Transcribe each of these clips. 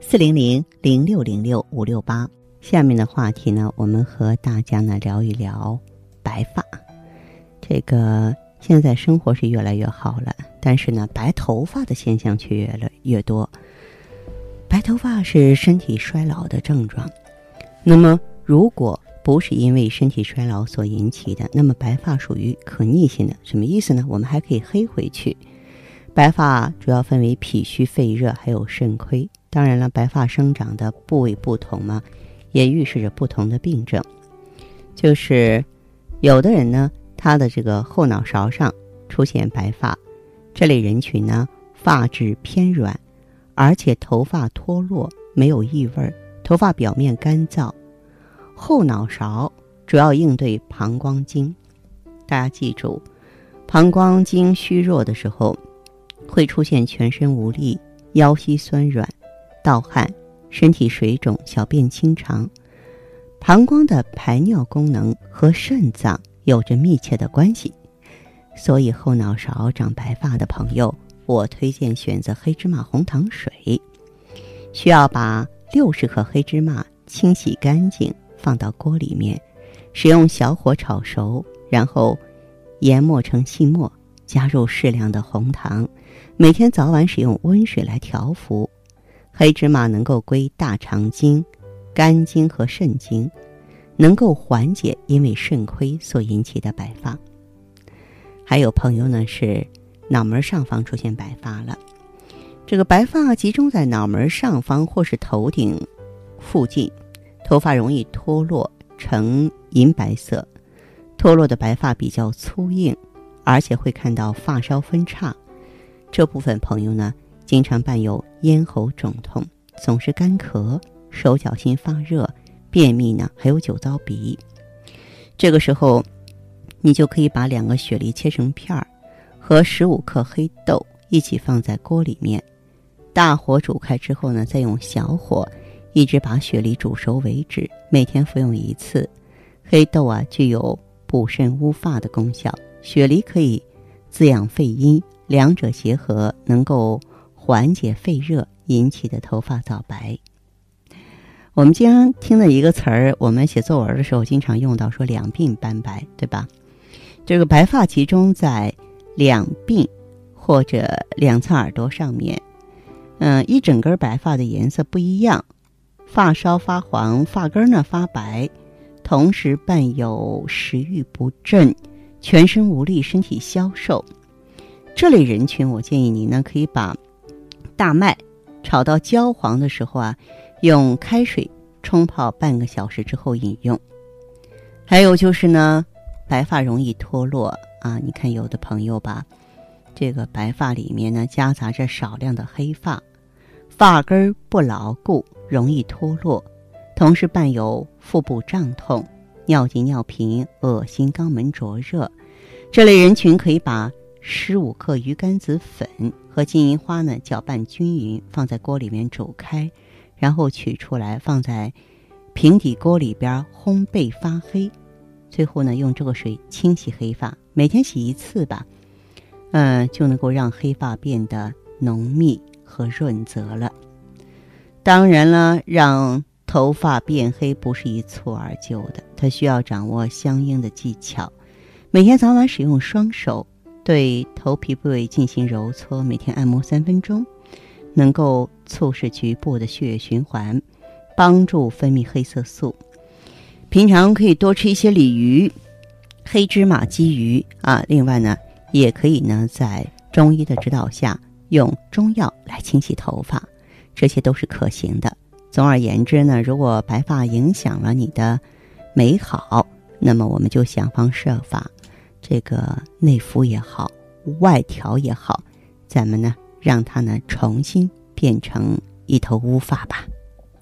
四零零零六零六五六八，下面的话题呢，我们和大家呢聊一聊白发。这个现在生活是越来越好了，但是呢，白头发的现象却越来越多。白头发是身体衰老的症状，那么如果不是因为身体衰老所引起的，那么白发属于可逆性的。什么意思呢？我们还可以黑回去。白发主要分为脾虚肺热，还有肾亏。当然了，白发生长的部位不同嘛，也预示着不同的病症。就是有的人呢，他的这个后脑勺上出现白发，这类人群呢，发质偏软，而且头发脱落，没有异味，头发表面干燥。后脑勺主要应对膀胱经，大家记住，膀胱经虚弱的时候，会出现全身无力、腰膝酸软。盗汗、身体水肿、小便清长，膀胱的排尿功能和肾脏有着密切的关系，所以后脑勺长白发的朋友，我推荐选择黑芝麻红糖水。需要把六十克黑芝麻清洗干净，放到锅里面，使用小火炒熟，然后研磨成细末，加入适量的红糖，每天早晚使用温水来调服。黑芝麻能够归大肠经、肝经和肾经，能够缓解因为肾亏所引起的白发。还有朋友呢是脑门上方出现白发了，这个白发集中在脑门上方或是头顶附近，头发容易脱落呈银白色，脱落的白发比较粗硬，而且会看到发梢分叉。这部分朋友呢。经常伴有咽喉肿痛，总是干咳，手脚心发热，便秘呢，还有酒糟鼻。这个时候，你就可以把两个雪梨切成片儿，和十五克黑豆一起放在锅里面，大火煮开之后呢，再用小火一直把雪梨煮熟为止。每天服用一次。黑豆啊，具有补肾乌发的功效，雪梨可以滋养肺阴，两者结合能够。缓解肺热引起的头发早白。我们经常听的一个词儿，我们写作文的时候经常用到，说两鬓斑白，对吧？这个白发集中在两鬓或者两侧耳朵上面，嗯，一整根白发的颜色不一样，发梢发黄，发根呢发白，同时伴有食欲不振、全身无力、身体消瘦。这类人群，我建议你呢可以把。大麦炒到焦黄的时候啊，用开水冲泡半个小时之后饮用。还有就是呢，白发容易脱落啊，你看有的朋友吧，这个白发里面呢夹杂着少量的黑发，发根不牢固，容易脱落，同时伴有腹部胀痛、尿急尿频、恶心、肛门灼热，这类人群可以把。十五克鱼肝子粉和金银花呢搅拌均匀，放在锅里面煮开，然后取出来放在平底锅里边烘焙发黑，最后呢用这个水清洗黑发，每天洗一次吧，嗯，就能够让黑发变得浓密和润泽了。当然了，让头发变黑不是一蹴而就的，它需要掌握相应的技巧，每天早晚使用双手。对头皮部位进行揉搓，每天按摩三分钟，能够促使局部的血液循环，帮助分泌黑色素。平常可以多吃一些鲤鱼、黑芝麻、鲫鱼啊。另外呢，也可以呢在中医的指导下用中药来清洗头发，这些都是可行的。总而言之呢，如果白发影响了你的美好，那么我们就想方设法。这个内服也好，外调也好，咱们呢让它呢重新变成一头乌发吧。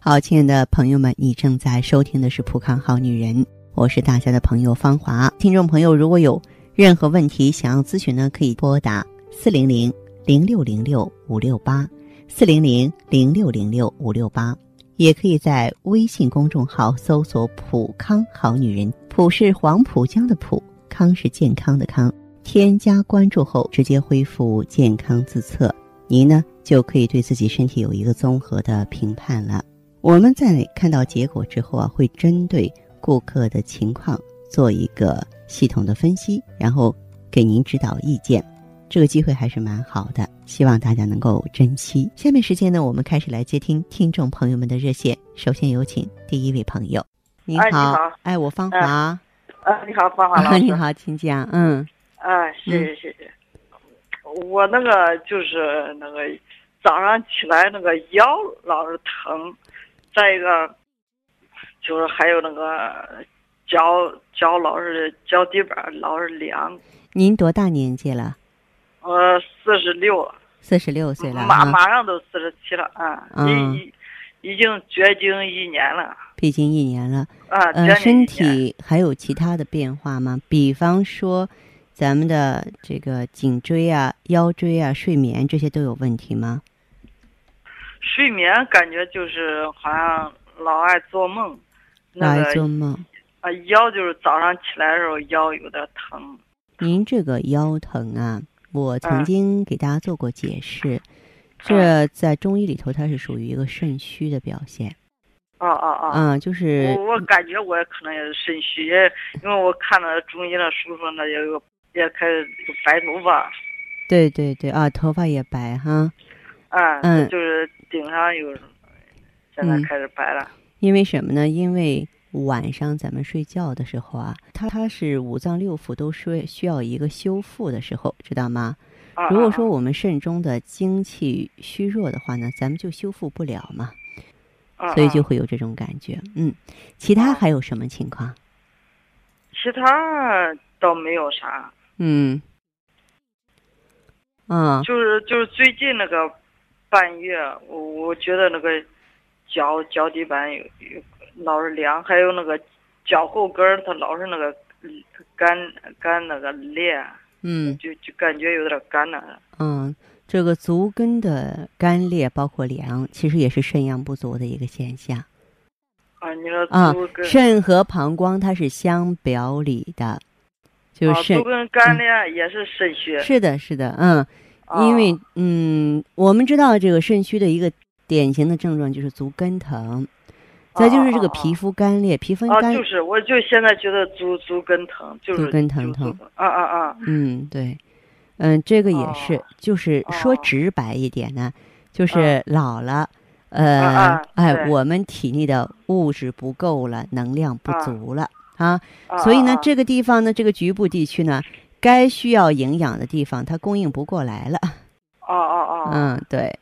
好，亲爱的朋友们，你正在收听的是《浦康好女人》，我是大家的朋友芳华。听众朋友，如果有任何问题想要咨询呢，可以拨打四零零零六零六五六八四零零零六零六五六八，也可以在微信公众号搜索“浦康好女人”，浦是黄浦江的浦，康是健康的康。添加关注后，直接恢复健康自测，您呢就可以对自己身体有一个综合的评判了。我们在看到结果之后啊，会针对顾客的情况做一个系统的分析，然后给您指导意见。这个机会还是蛮好的，希望大家能够珍惜。下面时间呢，我们开始来接听听众朋友们的热线。首先有请第一位朋友。你好，哎你好哎，我芳华。啊，你好，芳华老师。你好，请讲。嗯啊，谢谢谢谢。我那个就是那个早上起来那个腰老是疼，再一个就是还有那个脚脚老是脚底板老是凉。您多大年纪了？我四十六了，四十六岁了马啊，马上都四十七了啊，已已经绝经一年了毕竟一年了。啊，呃，身体还有其他的变化吗？比方说，咱们的这个颈椎啊、腰椎啊、睡眠这些都有问题吗？睡眠感觉就是好像老爱做梦，老那个爱做梦。啊，腰就是早上起来的时候腰有点疼。您这个腰疼啊，我曾嗯经给大家做过解释，这在中医里头它是属于一个肾虚的表现。啊啊啊！啊，就是我我感觉我可能也是肾虚，也因为我看了中医那书说那也有也开始有白头发，对对对啊，头发也白哈。啊，嗯就是顶上有，现在嗯开始白了。因为什么呢？因为晚上咱们睡觉的时候啊，它它是五脏六腑都需需要一个修复的时候，知道吗？啊如果说我们肾中的精气虚弱的话呢，咱们就修复不了嘛，啊，所以就啊会有这种感觉。嗯，其他啊还有什么情况？其他倒没有啥，嗯，嗯，就是就是最近那个半月，我我觉得那个脚脚底板有有老是凉，还有那个脚后跟儿它老是那个嗯干干那个裂。嗯就就感觉有点干了。嗯，这个足跟的干裂包括凉，其实也是肾阳不足的一个现象。啊，你说啊足跟，肾和膀胱它是相表里的，就是啊，肾足跟干裂也是肾虚。是的，是的，嗯，啊因为嗯，我们知道这个肾虚的一个典型的症状就是足跟疼，再就是这个皮肤干裂，皮肤啊，干，就是，我就现在觉得足足跟疼，就是足跟疼就痛啊啊啊！嗯，对，嗯，这个也是，哦就是说哦直白一点呢，就是老了。呃，啊哎，我们体内的物质不够了，能量不啊足了啊，啊所以呢啊，这个地方呢，这个局部地区呢，该需要营养的地方它供应不过来了。哦哦哦！嗯，对。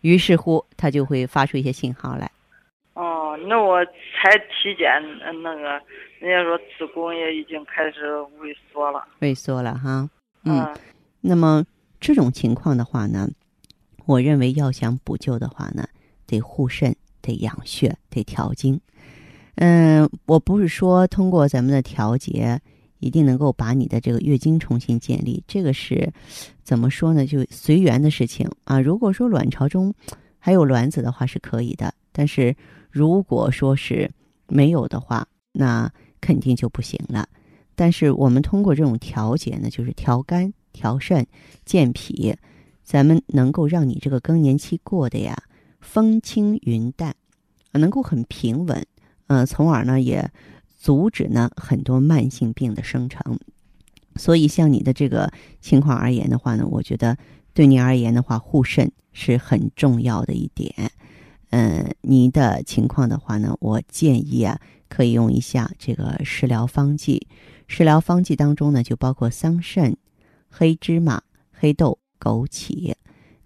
于是乎，它就会发出一些信号来。哦，那我才体检，呃那个人家说子宫也已经开始萎缩了。萎缩了哈。嗯，嗯那么这种情况的话呢，我认为要想补救的话呢，得护肾，得养血，得调经。嗯，我不是说通过咱们的调节一定能够把你的这个月经重新建立，这个是怎么说呢？就随缘的事情啊。如果说卵巢中还有卵子的话是可以的，但是如果说是没有的话，那肯定就不行了。但是我们通过这种调节呢，就是调肝、调肾、健脾，咱们能够让你这个更年期过得呀风轻云淡，能够很平稳，呃，从而呢也阻止呢很多慢性病的生成。所以像你的这个情况而言的话呢，我觉得对你而言的话，护肾是很重要的一点。嗯，你的情况的话呢，我建议啊，可以用一下这个食疗方剂。食疗方剂当中呢，就包括桑葚、黑芝麻、黑豆、枸杞。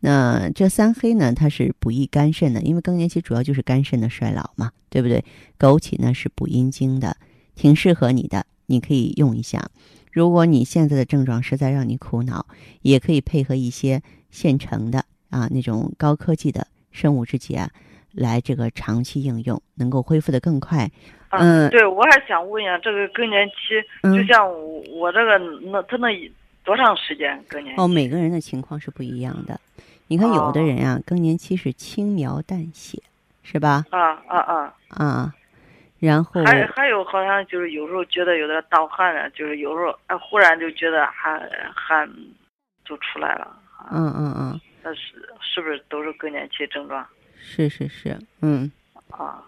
那这三黑呢，它是补益肝肾的，因为更年期主要就是肝肾的衰老嘛，对不对？枸杞呢是补阴经的，挺适合你的，你可以用一下。如果你现在的症状实在让你苦恼，也可以配合一些现成的啊那种高科技的生物制剂啊，来这个长期应用，能够恢复的更快。啊嗯对，我还想问一下，这个更年期，嗯就像我我这个那他那多长时间更年期？哦，每个人的情况是不一样的。你看，有的人啊，更年期是轻描淡写，是吧？啊啊啊！啊，然后还还有好像就是有时候觉得有点盗汗啊，就是有时候啊忽然就觉得汗汗就出来了。啊，嗯嗯嗯，那是是不是都是更年期症状是是是，嗯，啊？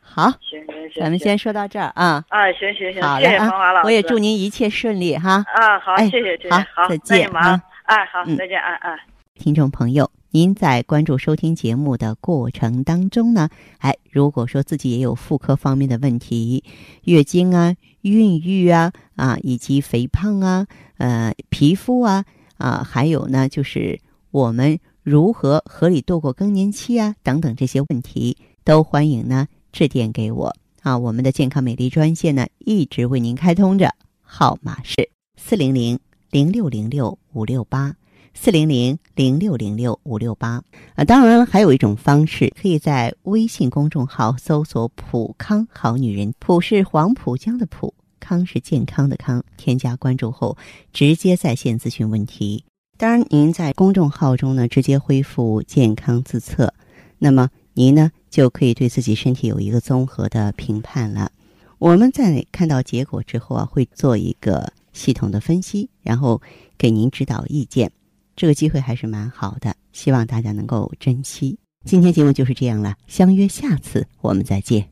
好，行行行，咱们先说到这儿啊。啊，行行行，好谢谢嘞啊，芳华老师。我也祝您一切顺利哈。啊，好，哎谢谢谢谢，好好，再见啊，哎，好嗯，再见，哎哎。听众朋友，您在关注收听节目的过程当中呢，哎，如果说自己也有妇科方面的问题，月经啊、孕育啊啊，以及肥胖啊、呃皮肤啊啊，还有呢就是我们如何合理度过更年期啊等等这些问题，都欢迎呢致电给我啊。我们的健康美丽专线呢一直为您开通着，号码是四零零零六零六五六八。四零零零六零六五六八啊，当然了，还有一种方式，可以在微信公众号搜索“普康好女人”，普是黄浦江的浦，康是健康的康，添加关注后直接在线咨询问题。当然，您在公众号中呢直接恢复健康自测，那么您呢就可以对自己身体有一个综合的评判了。我们在看到结果之后啊，会做一个系统的分析，然后给您指导意见。这个机会还是蛮好的，希望大家能够珍惜。今天节目就是这样了，相约下次我们再见。